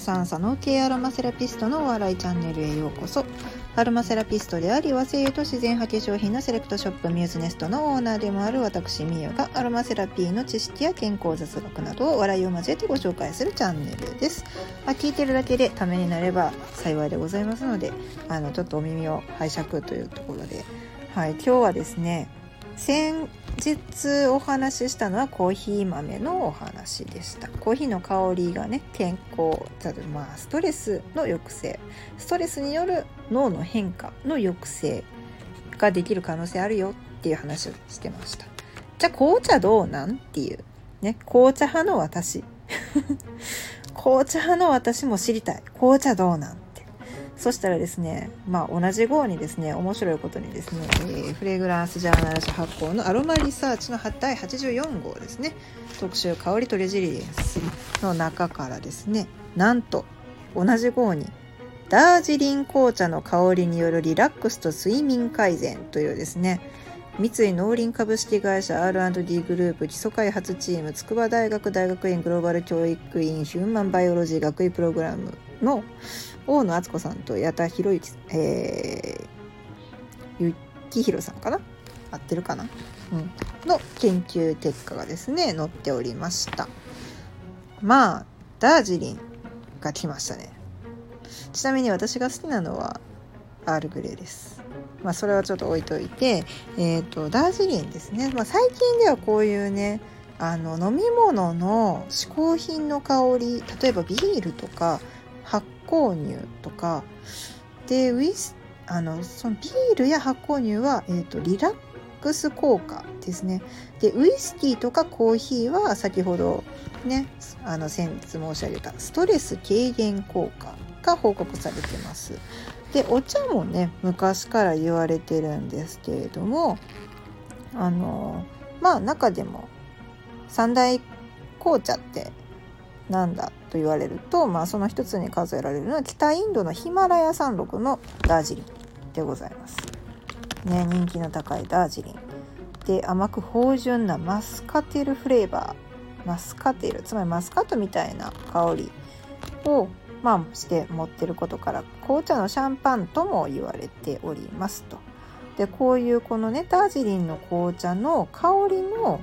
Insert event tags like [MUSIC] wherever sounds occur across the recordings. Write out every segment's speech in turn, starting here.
さん佐野系アロマセラピストのお笑いチャンネルへようこそ。アロマセラピストであり和製油と自然派化粧品のセレクトショップミューズネストのオーナーでもある私みゆがアロマセラピーの知識や健康雑学などを笑いを交えてご紹介するチャンネルです、まあ、聞いてるだけでためになれば幸いでございますのであのちょっとお耳を拝借というところで。はい今日はですね先日お話ししたのはコーヒー豆のお話でした。コーヒーの香りがね健康まあストレスの抑制ストレスによる脳の変化の抑制ができる可能性あるよっていう話をしてました。じゃあ紅茶どうなんっていうね紅茶派の私。[LAUGHS] 紅茶派の私も知りたい。紅茶どうなん？そしたらですね、まあ、同じ号にですね、面白いことにですね、えー、フレグランスジャーナル社発行のアロマリサーチの第84号ですね、特集香りとレジリエンスの中からですね、なんと同じ号にダージリン紅茶の香りによるリラックスと睡眠改善というですね、三井農林株式会社 R&D グループ基礎開発チーム筑波大学大学院グローバル教育院ヒューマンバイオロジー学位プログラムの大野敦子さんと矢田博之、えー、幸宏さんかな？合ってるかな、うん、の研究結果がですね載っておりました。まあダージリンが来ましたね。ちなみに私が好きなのはアールグレーです。まあそれはちょっと置いといてえっ、ー、とダージリンですね、まあ、最近ではこういうねあの飲み物の嗜好品の香り例えばビールとか酵乳とか。でウイスあのそのビールや発酵乳は、えーと、リラックス効果ですね。でウイスキーとかコーヒーは先ほどねあの先日申し上げたストレス軽減効果が報告されてます。でお茶もね昔から言われてるんですけれどもあのまあ中でも三大紅茶ってなんだと言われると、まあ、その一つに数えられるのは北インドのヒマラヤ山麓のダージリンでございます。ね、人気の高いダージリン。で甘く芳醇なマスカテルフレーバーマスカテルつまりマスカットみたいな香りをまあして持ってることから紅茶のシャンパンとも言われておりますと。でこういうこのねダージリンの紅茶の香りの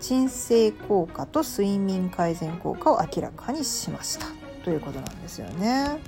鎮静効果と睡眠改善効果を明らかにしましたということなんですよね。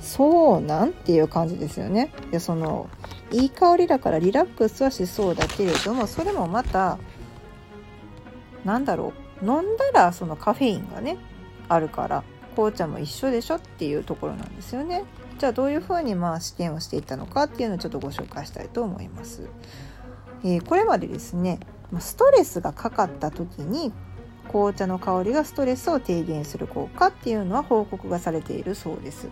そうなんていう感じですよね。でそのいい香りだからリラックスはしそうだけれどもそれもまたなんだろう飲んだらそのカフェインがねあるから紅茶も一緒でしょっていうところなんですよね。じゃあどういうふうにまあ試験をしていったのかっていうのをちょっとご紹介したいと思います。えー、これまでですねストレスがかかった時に紅茶の香りがストレスを低減する効果っていうのは報告がされているそうです。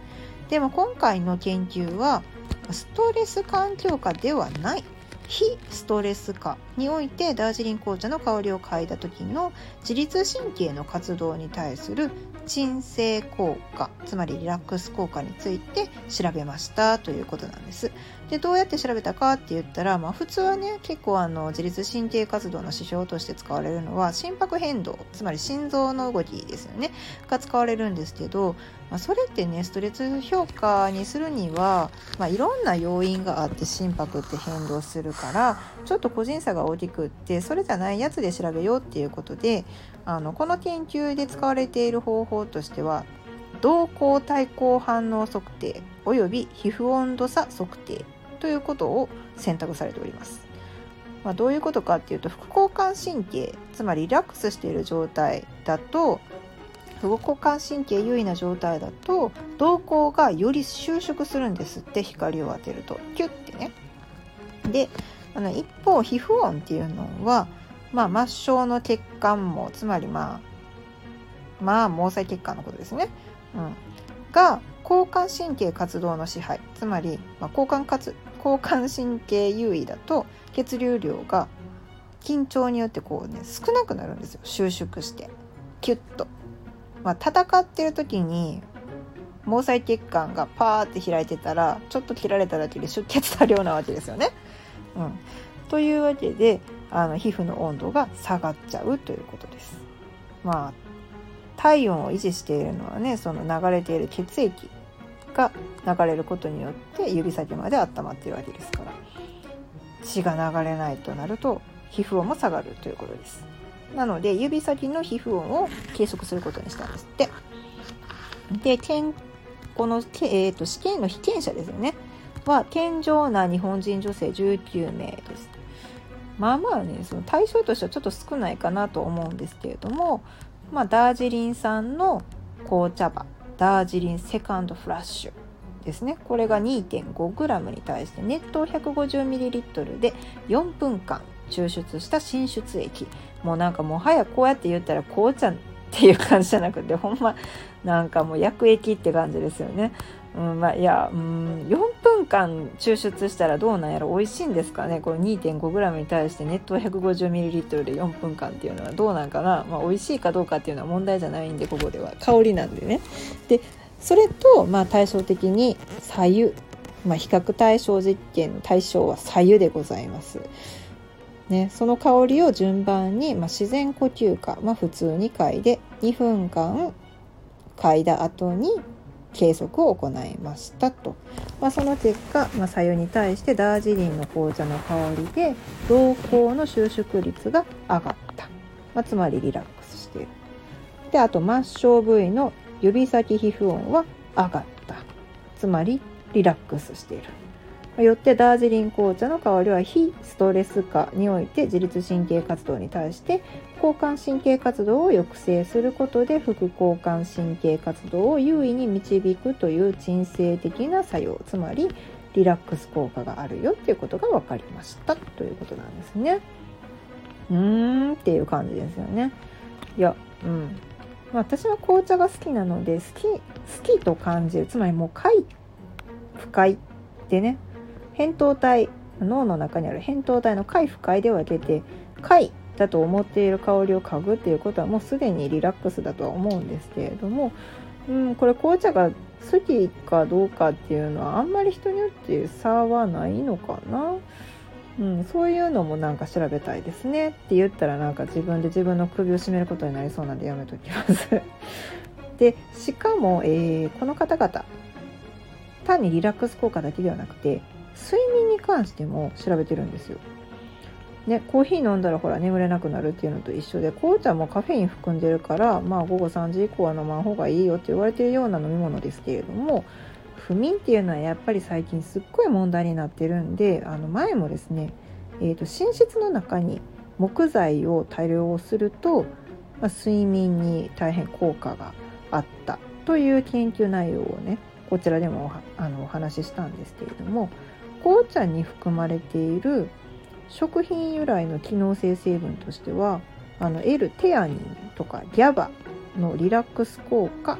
でも今回の研究はストレス環境下ではない非ストレス下においてダージリン紅茶の香りを嗅いだ時の自律神経の活動に対する鎮静効果つまりリラックス効果について調べましたということなんです。でどうやって調べたかって言ったら、まあ、普通はね結構あの自律神経活動の指標として使われるのは心拍変動つまり心臓の動きですよねが使われるんですけど、まあ、それってねストレス評価にするには、まあ、いろんな要因があって心拍って変動するからちょっと個人差が大きくってそれじゃないやつで調べようっていうことであのこの研究で使われている方法としては動向対抗反応測定および皮膚温度差測定ということを選択されております。まあ、どういうことかっていうと副交感神経つまりリラックスしている状態だと副交感神経優位な状態だと瞳孔がより収縮するんですって光を当てるとキュッてね。であの一方皮膚温っていうのは、まあ、末梢の血管もつまりまあまあ毛細血管のことですね、うん、が交感神経活動の支配つまり、まあ、交感活交感神経優位だと血流量が緊張によってこうね少なくなるんですよ収縮してキュッと。まあ、戦ってる時に毛細血管がパーって開いてたらちょっと切られただけで出血多量なわけですよね。うん、というわけであの皮膚の温度が下がっちゃうということです。まあ体温を維持しているのはねその流れている血液が流れることによって指先まで温まっているわけですから。血が流れないとなると皮膚温も下がるということです。なので指先の皮膚温を計測することにしたんですって。でこの、えーと、試験の被験者ですよね。は健常な日本人女性19名です。まあまあねその対象としてはちょっと少ないかなと思うんですけれどもまあダージリン産の紅茶葉ダージリンセカンドフラッシュですねこれが 2.5g に対して熱湯 150ml で4分間抽出した浸出液もうなんかもはやこうやって言ったら紅茶っていう感じじゃなくてほんまなんかもう薬液って感じですよね。うんまあ、いや、うん、4分間抽出したらどうなんやろ。美味しいんですかね。この 2.5g に対して熱湯 150ml で4分間っていうのはどうなんかな、まあ、美味しいかどうかっていうのは問題じゃないんでここでは。香りなんでね。でそれと、まあ、対照的に左右、まあ、比較対象実験の対象は左右でございます。ね、その香りを順番に、まあ、自然呼吸か、まあ、普通に嗅いで2分間嗅いだ後に計測を行いましたと、まあ、その結果、まあ、左右に対してダージリンの紅茶の香りで瞳孔の収縮率が上がった、まあ、つまりリラックスしている。であと末梢部位の指先皮膚温は上がった。つまりリラックスしている。よってダージリン紅茶の香りは非ストレス下において自律神経活動に対して交感神経活動を抑制することで副交感神経活動を優位に導くという鎮静的な作用つまりリラックス効果があるよっていうことが分かりましたということなんですね。うーんっていう感じですよね。いや、うん。私は紅茶が好きなので好き好きと感じるつまりもう快不快でね扁桃体脳の中にある扁桃体の快不快で分けて快だと思っている香りを嗅ぐっていうことはもうすでにリラックスだとは思うんですけれども、うん、これ紅茶が好きかどうかっていうのはあんまり人によって差はないのかな。うん、そういうのもなんか調べたいですねって言ったらなんか自分で自分の首を絞めることになりそうなんでやめときます [LAUGHS] でしかも、えー、この方々単にリラックス効果だけではなくて睡眠に関しても調べてるんですよ。ね、コーヒー飲んだらほら眠れなくなるっていうのと一緒で紅茶もカフェイン含んでるからまあ午後3時以降は飲まん方がいいよって言われてるような飲み物ですけれども不眠っていうのはやっぱり最近すっごい問題になってるんであの前もですね、えーと、寝室の中に木材を多量すると、まあ、睡眠に大変効果があったという研究内容をねこちらでもあのお話ししたんですけれども紅茶に含まれている食品由来の機能性成分としてはあの L テアニンとか GABA のリラックス効果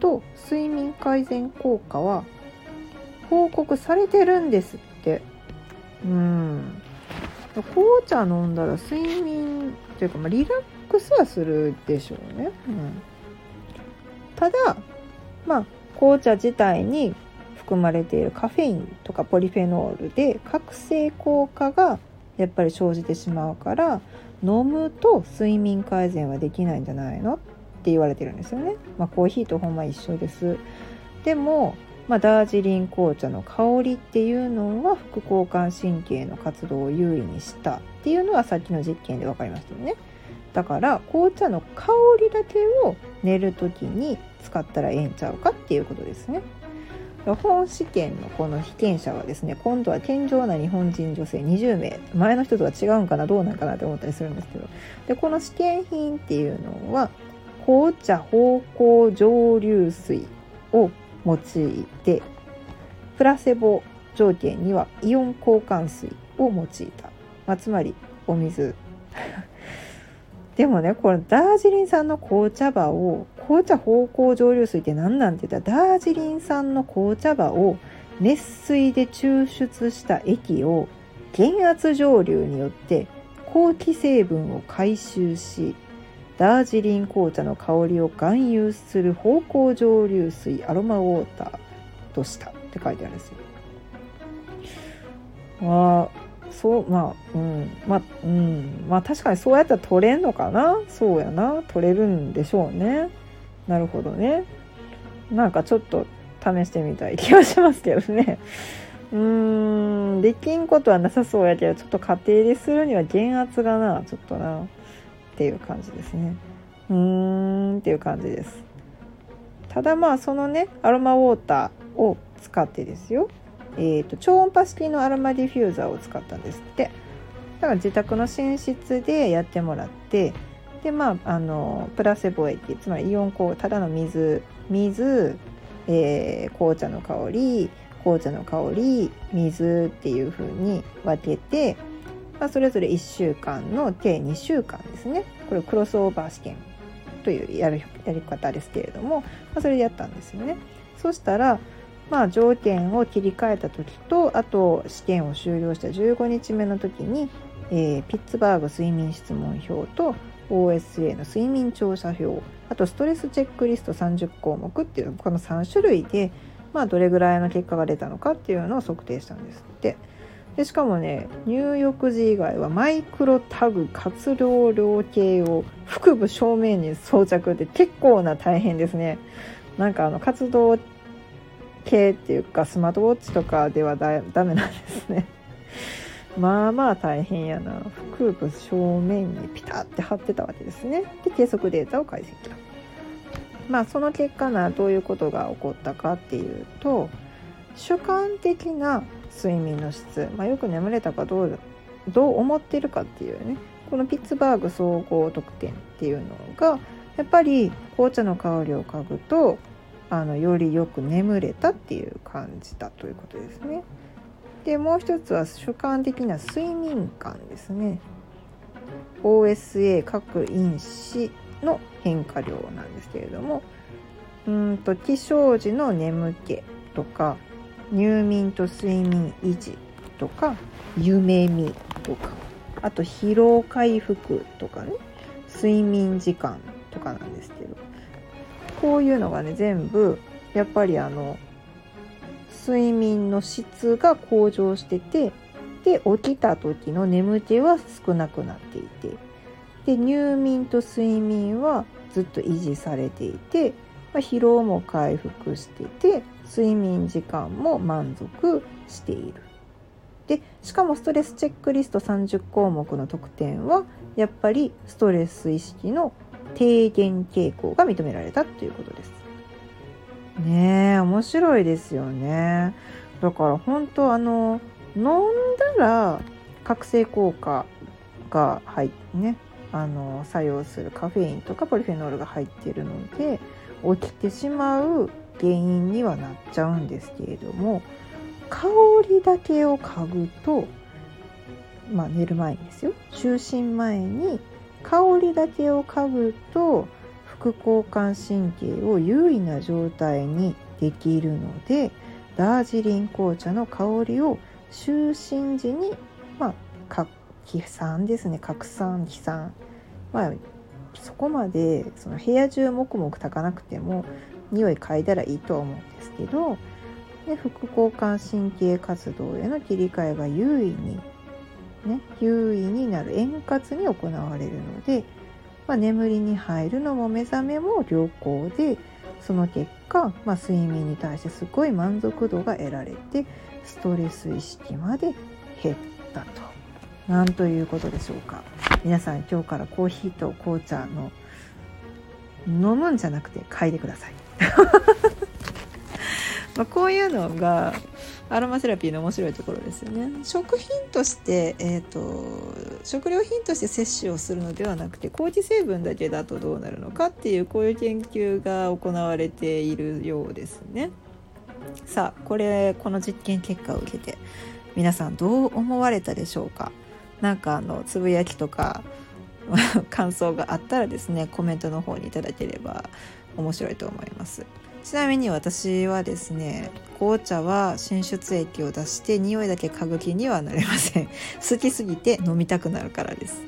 と睡眠改善効果は報告されてるんですって。うん。紅茶飲んだら睡眠というか、まあ、リラックスはするでしょうね、うん、ただまあ紅茶自体に含まれているカフェインとかポリフェノールで覚醒効果がやっぱり生じてしまうから飲むと睡眠改善はできないんじゃないのって言われてるんですよね。まあ、コーヒーとほんま一緒です。でも、まあ、ダージリン紅茶の香りっていうのは副交感神経の活動を優位にしたっていうのはさっきの実験で分かりましたよね。だから紅茶の香りだけを寝る時に使ったらええんちゃうかっていうことですね。本試験のこの被験者はですね今度は健常な日本人女性20名。前の人とは違うんかなどうなんかなって思ったりするんですけど。でこの試験品っていうのは紅茶芳香蒸留水を用いてプラセボ条件にはイオン交換水を用いた、まあ、つまりお水。[LAUGHS] でもねこれダージリン産の紅茶葉を紅茶芳香蒸留水って何なん。て言ったらダージリン産の紅茶葉を熱水で抽出した液を減圧蒸留によって後期成分を回収しダージリン紅茶の香りを含有する芳香蒸留水アロマウォーターとしたって書いてあるん。ですよ。まあそうまあうん。まあうん。まあ確かにそうやったら取れん。のかなそうやな取れるん。でしょうねなるほどね。なんかちょっと試してみたい気がしますけどね。うーんできんことはなさそうやけどちょっと家庭でするには減圧がなちょっとな。っていう感じですね。うーんっていう感じです。ただまあそのねアロマウォーターを使ってですよ。えーと、超音波式のアロマディフューザーを使ったんですって。だから自宅の寝室でやってもらってでまああのプラセボ液つまりイオンこうただの水水、えー、紅茶の香り紅茶の香り水っていう風に分けて、まあ、それぞれ1週間の計2週間ですねこれクロスオーバー試験というやるやり方ですけれども、まあ、それでやったんですよね。そしたらまあ、条件を切り替えた時とあと試験を終了した15日目の時に、えー、ピッツバーグ睡眠質問票と OSA の睡眠調査票あとストレスチェックリスト30項目っていうこの3種類で、まあ、どれぐらいの結果が出たのかっていうのを測定したんですって。でしかもね入浴時以外はマイクロタグ活量量計を腹部正面に装着って結構な大変ですね。なんかあの活動系っていうかスマートウォッチとかではダメなんですね。まあまあ大変やな。腹部正面にピタって貼ってたわけですね。で計測データを解析。まあその結果などういうことが起こったかっていうと主観的な睡眠の質、まあ、よく眠れたかどうどう思ってるかっていうね。このピッツバーグ総合得点っていうのがやっぱり紅茶の香りを嗅ぐとあのよりよく眠れたっていう感じだということですね。でもう一つは主観的な睡眠感ですね。OSA 各因子の変化量なんですけれどもうんと起床時の眠気とか入眠と睡眠維持とか夢見とかあと疲労回復とかね睡眠時間とかなんですけどこういうのがね全部やっぱりあの睡眠の質が向上しててで起きた時の眠気は少なくなっていてで入眠と睡眠はずっと維持されていて、まあ、疲労も回復してて睡眠時間も満足している。でしかもストレスチェックリスト30項目の得点はやっぱりストレス意識の低減傾向が認められたということです。ねえ面白いですよね。だから本当あの飲んだら覚醒効果が入ってねあの作用するカフェインとかポリフェノールが入っているので起きてしまう原因にはなっちゃうんですけれども香りだけを嗅ぐとまあ寝る前にですよ就寝前に香りだけを嗅ぐと副交感神経を優位な状態にできるのでダージリン紅茶の香りを就寝時にまあ飛散ですね。拡散飛散まあそこまでその部屋中もくもく炊かなくても匂い嗅いだらいいとは思うんですけどで副交感神経活動への切り替えが優位にね、優位になる円滑に行われるので、まあ、眠りに入るのも目覚めも良好でその結果、まあ、睡眠に対してすごい満足度が得られてストレス意識まで減ったと。なんということでしょうか。皆さん今日からコーヒーと紅茶の飲むんじゃなくて嗅いでください。[LAUGHS] まあこういうのがアロマセラピーの面白いところですよね。食品として、えーと、食料品として摂取をするのではなくて麹成分だけだとどうなるのかっていうこういう研究が行われているようですね。さあこれこの実験結果を受けて皆さんどう思われたでしょうか？なんかあのつぶやきとか [LAUGHS] 感想があったらですねコメントの方にいただければ面白いと思います。ちなみに私はですね紅茶は新出液を出して匂いだけ嗅ぐ気にはなれません。[LAUGHS] 好きすぎて飲みたくなるからです。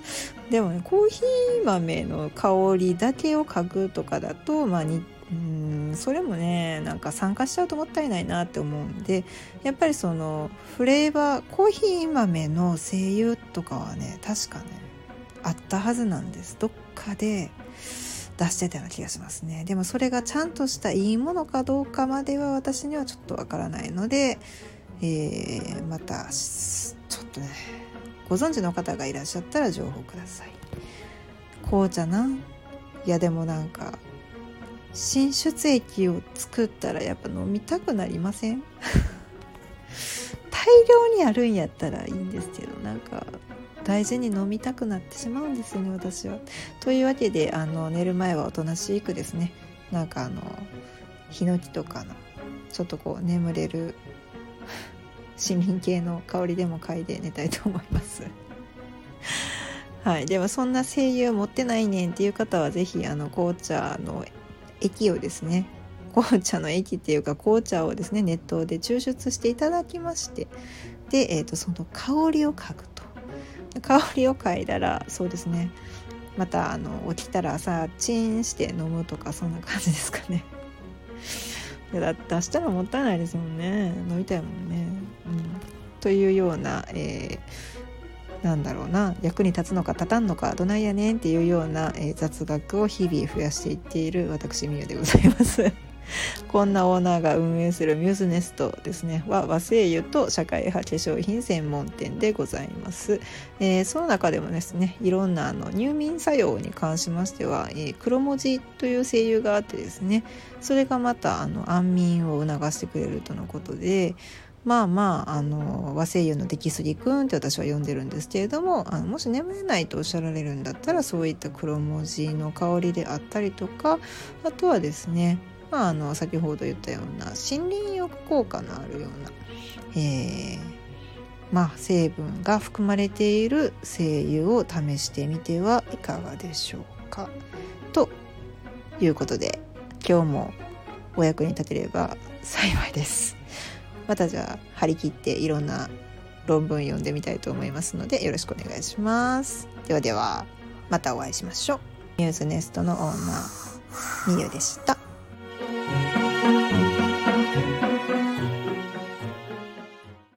でもねコーヒー豆の香りだけを嗅ぐとかだとまあにうんそれもねなんか参加しちゃうともったいないなって思うんでやっぱりそのフレーバーコーヒー豆の精油とかはね確かねあったはずなんです。どっかで出してたような気がしますね。でもそれがちゃんとしたいいものかどうかまでは私にはちょっとわからないので、えー、またちょっとねご存知の方がいらっしゃったら情報ください。紅茶ないやでもなんか新出液を作ったらやっぱ飲みたくなりません？量にあるんやったらいいんですけどなんか大事に飲みたくなってしまうんですよね私は。というわけであの寝る前はおとなしくですねなんかあのヒノキとかのちょっとこう眠れる市民系の香りでも嗅いで寝たいと思います。[LAUGHS] はい、でもそんな声優持ってないねんっていう方は是非あの紅茶の液をですね紅茶の液っていうか紅茶をですね熱湯で抽出していただきましてで、えーと、その香りを嗅ぐと。香りを嗅いだらそうですね。またあの起きたら朝チンして飲むとかそんな感じですかね。[LAUGHS] だ出したらもったいないですもんね。飲みたいもんね、うん、というような、えー、なんだろうな。役に立つのか立たんのかどないやねんっていうような、えー、雑学を日々増やしていっている私みゆでございます。こんなオーナーが運営するミューズネストですね。は和製油と社会派化粧品専門店でございます、えー、その中でもですねいろんなあの入眠作用に関しましては、えー、黒文字という精油があってですねそれがまたあの安眠を促してくれるとのことでまあまああの和製油のデキスリ君って私は呼んでるんですけれどもあのもし眠れないとおっしゃられるんだったらそういった黒文字の香りであったりとかあとはですねまあ、あの先ほど言ったような森林浴効果のあるような、えー、まあ、成分が含まれている精油を試してみてはいかがでしょうか。ということで今日もお役に立てれば幸いです。またじゃあ張り切っていろんな論文読んでみたいと思いますのでよろしくお願いします。ではではまたお会いしましょう。ニュースネストのオーナーみゆでした。